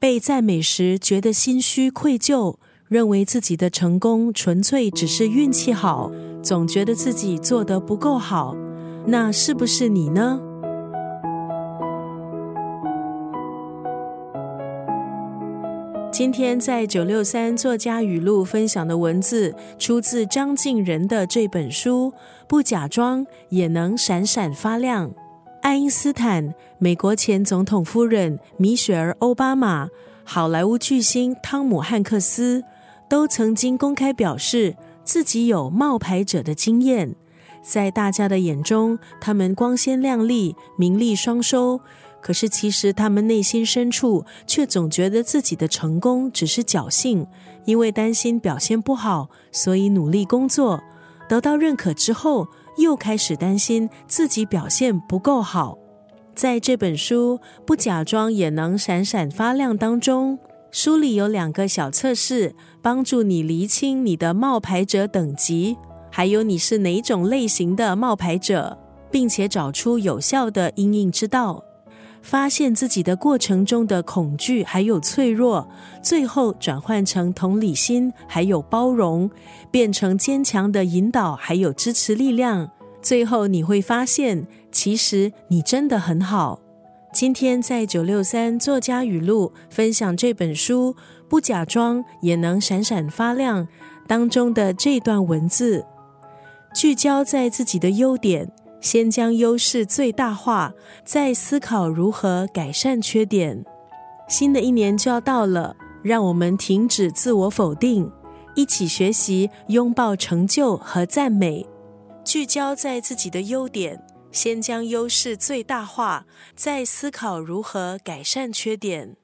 被赞美时觉得心虚愧疚，认为自己的成功纯粹只是运气好，总觉得自己做得不够好，那是不是你呢？今天在九六三作家语录分享的文字，出自张敬仁的这本书《不假装也能闪闪发亮》。爱因斯坦、美国前总统夫人米雪儿·奥巴马、好莱坞巨星汤姆·汉克斯，都曾经公开表示自己有冒牌者的经验。在大家的眼中，他们光鲜亮丽、名利双收。可是，其实他们内心深处却总觉得自己的成功只是侥幸，因为担心表现不好，所以努力工作，得到认可之后，又开始担心自己表现不够好。在这本书《不假装也能闪闪发亮》当中，书里有两个小测试，帮助你厘清你的冒牌者等级，还有你是哪种类型的冒牌者，并且找出有效的应应之道。发现自己的过程中的恐惧还有脆弱，最后转换成同理心，还有包容，变成坚强的引导，还有支持力量。最后你会发现，其实你真的很好。今天在九六三作家语录分享这本书，不假装也能闪闪发亮当中的这段文字，聚焦在自己的优点。先将优势最大化，再思考如何改善缺点。新的一年就要到了，让我们停止自我否定，一起学习拥抱成就和赞美，聚焦在自己的优点，先将优势最大化，再思考如何改善缺点。